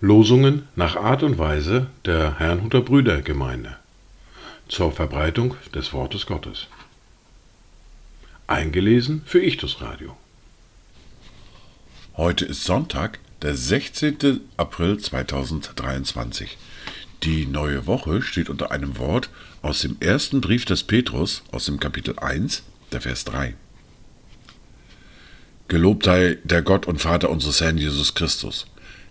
Losungen nach Art und Weise der Herrnhuter Brüdergemeinde zur Verbreitung des Wortes Gottes. Eingelesen für Ichtus Radio. Heute ist Sonntag, der 16. April 2023. Die neue Woche steht unter einem Wort aus dem ersten Brief des Petrus aus dem Kapitel 1, der Vers 3. Gelobt sei der Gott und Vater unseres Herrn Jesus Christus,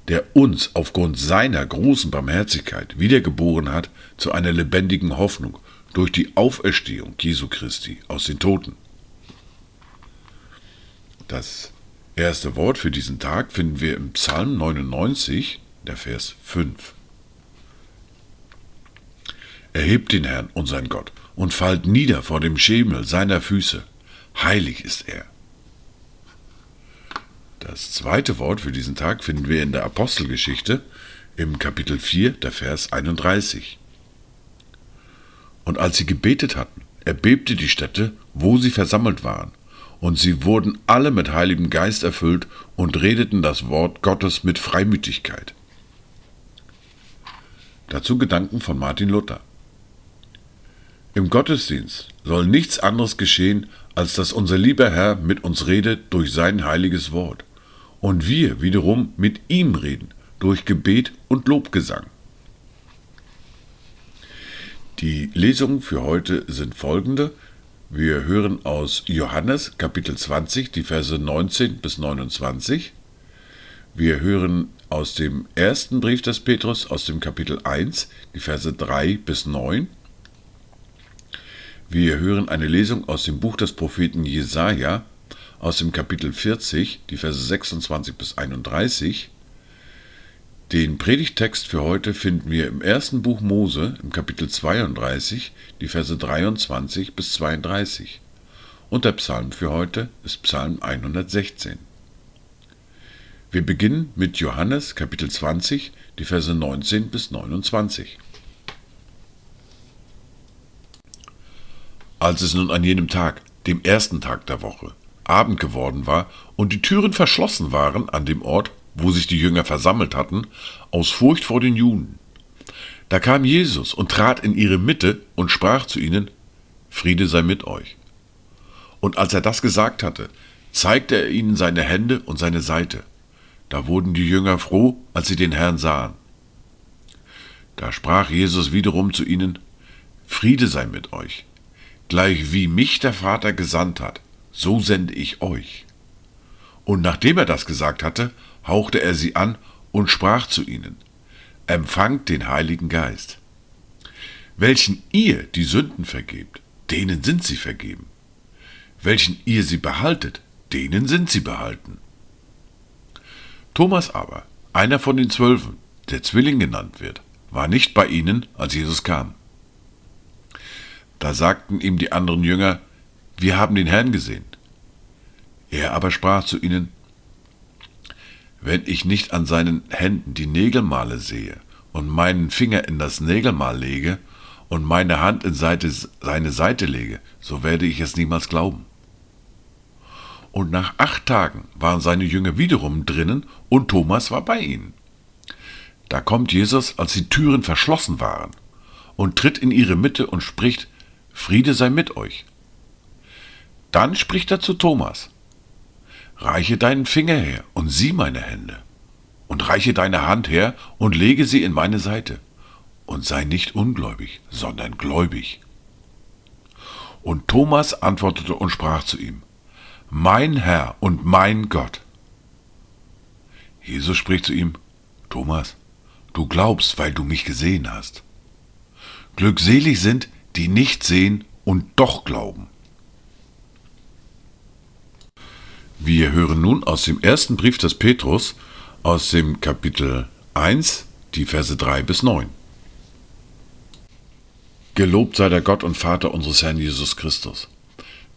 der uns aufgrund seiner großen Barmherzigkeit wiedergeboren hat zu einer lebendigen Hoffnung durch die Auferstehung Jesu Christi aus den Toten. Das erste Wort für diesen Tag finden wir im Psalm 99, der Vers 5. Erhebt den Herrn, unseren Gott, und fallt nieder vor dem Schemel seiner Füße. Heilig ist er. Das zweite Wort für diesen Tag finden wir in der Apostelgeschichte im Kapitel 4, der Vers 31. Und als sie gebetet hatten, erbebte die Stätte, wo sie versammelt waren, und sie wurden alle mit Heiligem Geist erfüllt und redeten das Wort Gottes mit Freimütigkeit. Dazu Gedanken von Martin Luther. Im Gottesdienst soll nichts anderes geschehen, als dass unser lieber Herr mit uns redet durch sein heiliges Wort und wir wiederum mit ihm reden durch Gebet und Lobgesang. Die Lesungen für heute sind folgende. Wir hören aus Johannes Kapitel 20 die Verse 19 bis 29. Wir hören aus dem ersten Brief des Petrus aus dem Kapitel 1 die Verse 3 bis 9. Wir hören eine Lesung aus dem Buch des Propheten Jesaja aus dem Kapitel 40, die Verse 26 bis 31. Den Predigtext für heute finden wir im ersten Buch Mose, im Kapitel 32, die Verse 23 bis 32. Und der Psalm für heute ist Psalm 116. Wir beginnen mit Johannes Kapitel 20, die Verse 19 bis 29. Als es nun an jenem Tag, dem ersten Tag der Woche, Abend geworden war und die Türen verschlossen waren an dem Ort, wo sich die Jünger versammelt hatten, aus Furcht vor den Juden. Da kam Jesus und trat in ihre Mitte und sprach zu ihnen, Friede sei mit euch. Und als er das gesagt hatte, zeigte er ihnen seine Hände und seine Seite. Da wurden die Jünger froh, als sie den Herrn sahen. Da sprach Jesus wiederum zu ihnen, Friede sei mit euch. Gleich wie mich der Vater gesandt hat, so sende ich euch. Und nachdem er das gesagt hatte, hauchte er sie an und sprach zu ihnen, Empfangt den Heiligen Geist. Welchen ihr die Sünden vergebt, denen sind sie vergeben. Welchen ihr sie behaltet, denen sind sie behalten. Thomas aber, einer von den Zwölfen, der Zwilling genannt wird, war nicht bei ihnen, als Jesus kam. Da sagten ihm die anderen Jünger, wir haben den Herrn gesehen. Er aber sprach zu ihnen, wenn ich nicht an seinen Händen die Nägelmale sehe und meinen Finger in das Nägelmal lege und meine Hand in Seite, seine Seite lege, so werde ich es niemals glauben. Und nach acht Tagen waren seine Jünger wiederum drinnen und Thomas war bei ihnen. Da kommt Jesus, als die Türen verschlossen waren, und tritt in ihre Mitte und spricht, Friede sei mit euch. Dann spricht er zu Thomas, Reiche deinen Finger her und sieh meine Hände, und reiche deine Hand her und lege sie in meine Seite, und sei nicht ungläubig, sondern gläubig. Und Thomas antwortete und sprach zu ihm, Mein Herr und mein Gott. Jesus spricht zu ihm, Thomas, du glaubst, weil du mich gesehen hast. Glückselig sind, die nicht sehen und doch glauben. Wir hören nun aus dem ersten Brief des Petrus, aus dem Kapitel 1, die Verse 3 bis 9. Gelobt sei der Gott und Vater unseres Herrn Jesus Christus,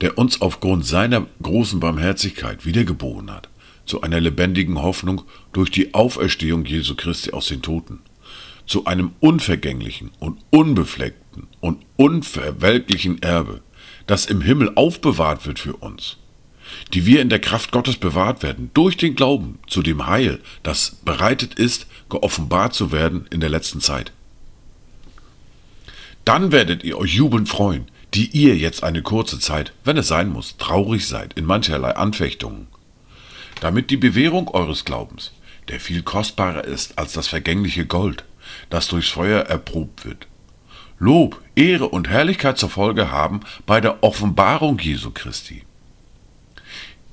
der uns aufgrund seiner großen Barmherzigkeit wiedergeboren hat, zu einer lebendigen Hoffnung durch die Auferstehung Jesu Christi aus den Toten, zu einem unvergänglichen und unbefleckten und unverwelklichen Erbe, das im Himmel aufbewahrt wird für uns, die wir in der Kraft Gottes bewahrt werden, durch den Glauben zu dem Heil, das bereitet ist, geoffenbart zu werden in der letzten Zeit. Dann werdet ihr euch jubelnd freuen, die ihr jetzt eine kurze Zeit, wenn es sein muss, traurig seid in mancherlei Anfechtungen, damit die Bewährung eures Glaubens, der viel kostbarer ist als das vergängliche Gold, das durchs Feuer erprobt wird, Lob, Ehre und Herrlichkeit zur Folge haben bei der Offenbarung Jesu Christi.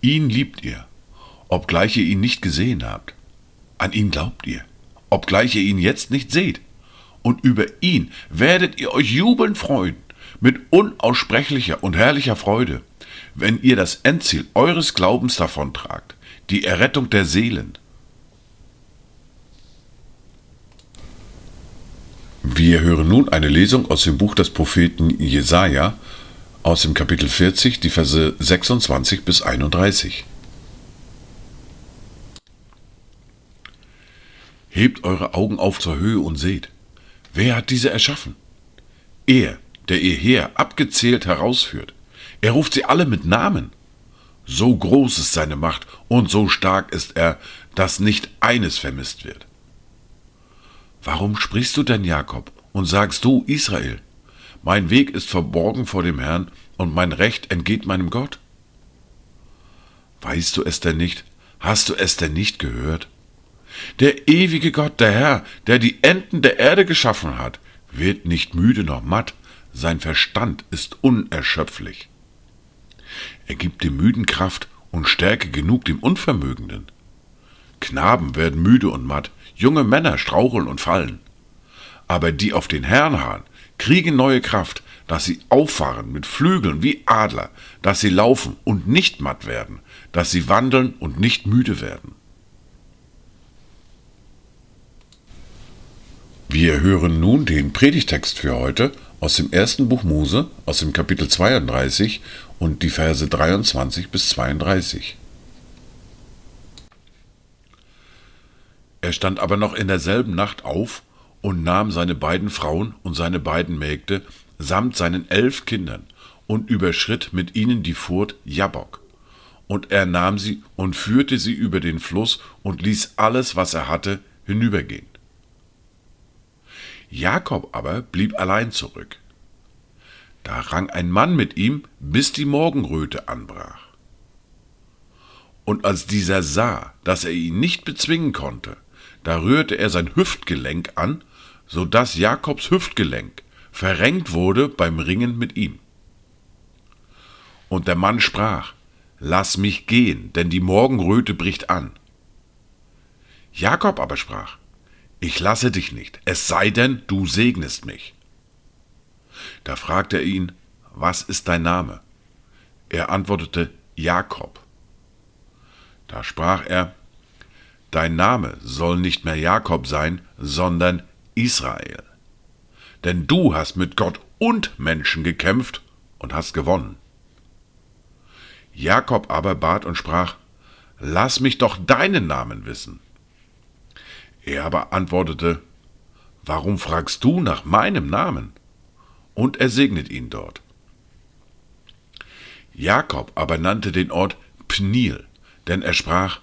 Ihn liebt ihr, obgleich ihr ihn nicht gesehen habt. An ihn glaubt ihr, obgleich ihr ihn jetzt nicht seht. Und über ihn werdet ihr euch jubelnd freuen, mit unaussprechlicher und herrlicher Freude, wenn ihr das Endziel eures Glaubens davontragt, die Errettung der Seelen. Wir hören nun eine Lesung aus dem Buch des Propheten Jesaja, aus dem Kapitel 40, die Verse 26 bis 31. Hebt eure Augen auf zur Höhe und seht, wer hat diese erschaffen? Er, der ihr Heer abgezählt herausführt. Er ruft sie alle mit Namen. So groß ist seine Macht und so stark ist er, dass nicht eines vermisst wird. Warum sprichst du denn, Jakob, und sagst du, Israel, mein Weg ist verborgen vor dem Herrn und mein Recht entgeht meinem Gott? Weißt du es denn nicht? Hast du es denn nicht gehört? Der ewige Gott, der Herr, der die Enden der Erde geschaffen hat, wird nicht müde noch matt, sein Verstand ist unerschöpflich. Er gibt dem Müden Kraft und Stärke genug dem Unvermögenden. Knaben werden müde und matt, junge Männer straucheln und fallen. Aber die auf den Herrn harren, kriegen neue Kraft, dass sie auffahren mit Flügeln wie Adler, dass sie laufen und nicht matt werden, dass sie wandeln und nicht müde werden. Wir hören nun den Predigtext für heute aus dem ersten Buch Mose, aus dem Kapitel 32 und die Verse 23 bis 32. Er stand aber noch in derselben Nacht auf und nahm seine beiden Frauen und seine beiden Mägde samt seinen elf Kindern und überschritt mit ihnen die Furt Jabbok. Und er nahm sie und führte sie über den Fluss und ließ alles, was er hatte, hinübergehen. Jakob aber blieb allein zurück. Da rang ein Mann mit ihm, bis die Morgenröte anbrach. Und als dieser sah, dass er ihn nicht bezwingen konnte, da rührte er sein Hüftgelenk an, so dass Jakobs Hüftgelenk verrenkt wurde beim Ringen mit ihm. Und der Mann sprach, Lass mich gehen, denn die Morgenröte bricht an. Jakob aber sprach, ich lasse dich nicht, es sei denn, du segnest mich. Da fragte er ihn, was ist dein Name? Er antwortete, Jakob. Da sprach er, Dein Name soll nicht mehr Jakob sein, sondern Israel. Denn du hast mit Gott und Menschen gekämpft und hast gewonnen. Jakob aber bat und sprach, Lass mich doch deinen Namen wissen. Er aber antwortete, Warum fragst du nach meinem Namen? Und er segnet ihn dort. Jakob aber nannte den Ort Pnil, denn er sprach,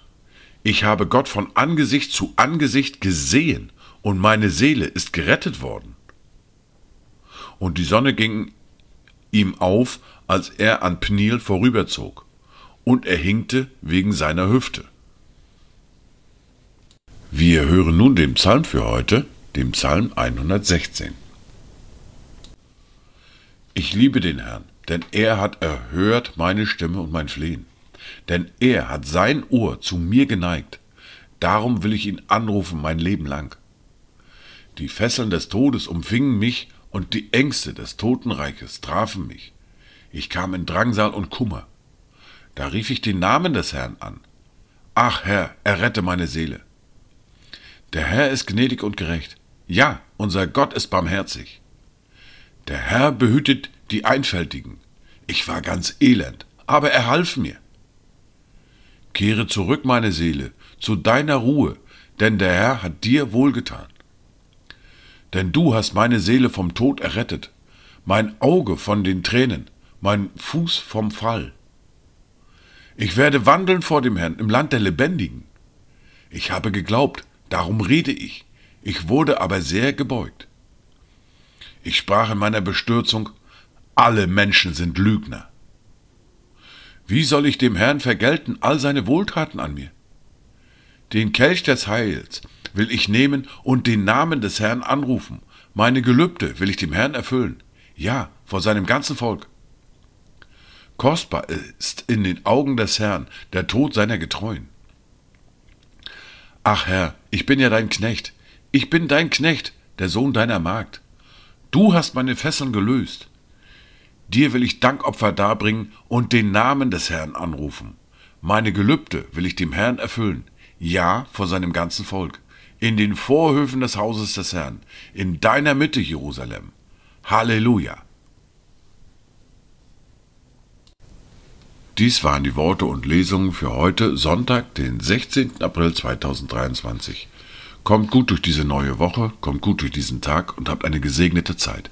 Ich habe Gott von Angesicht zu Angesicht gesehen, und meine Seele ist gerettet worden. Und die Sonne ging ihm auf, als er an Pnil vorüberzog, und er hinkte wegen seiner Hüfte. Wir hören nun den Psalm für heute, dem Psalm 116. Ich liebe den Herrn, denn er hat erhört meine Stimme und mein Flehen. Denn er hat sein Ohr zu mir geneigt. Darum will ich ihn anrufen mein Leben lang. Die Fesseln des Todes umfingen mich und die Ängste des Totenreiches trafen mich. Ich kam in Drangsal und Kummer. Da rief ich den Namen des Herrn an. Ach Herr, errette meine Seele. Der Herr ist gnädig und gerecht. Ja, unser Gott ist barmherzig. Der Herr behütet die Einfältigen. Ich war ganz elend, aber er half mir. Kehre zurück, meine Seele, zu deiner Ruhe, denn der Herr hat dir wohlgetan. Denn du hast meine Seele vom Tod errettet, mein Auge von den Tränen, mein Fuß vom Fall. Ich werde wandeln vor dem Herrn im Land der Lebendigen. Ich habe geglaubt, darum rede ich. Ich wurde aber sehr gebeugt. Ich sprach in meiner Bestürzung, alle Menschen sind Lügner. Wie soll ich dem Herrn vergelten all seine Wohltaten an mir? Den Kelch des Heils will ich nehmen und den Namen des Herrn anrufen. Meine Gelübde will ich dem Herrn erfüllen. Ja, vor seinem ganzen Volk. Kostbar ist in den Augen des Herrn der Tod seiner Getreuen. Ach Herr, ich bin ja dein Knecht. Ich bin dein Knecht, der Sohn deiner Magd. Du hast meine Fesseln gelöst. Dir will ich Dankopfer darbringen und den Namen des Herrn anrufen. Meine Gelübde will ich dem Herrn erfüllen ja vor seinem ganzen Volk, in den Vorhöfen des Hauses des Herrn, in deiner Mitte, Jerusalem. Halleluja. Dies waren die Worte und Lesungen für heute, Sonntag, den 16. April 2023. Kommt gut durch diese neue Woche, kommt gut durch diesen Tag und habt eine gesegnete Zeit.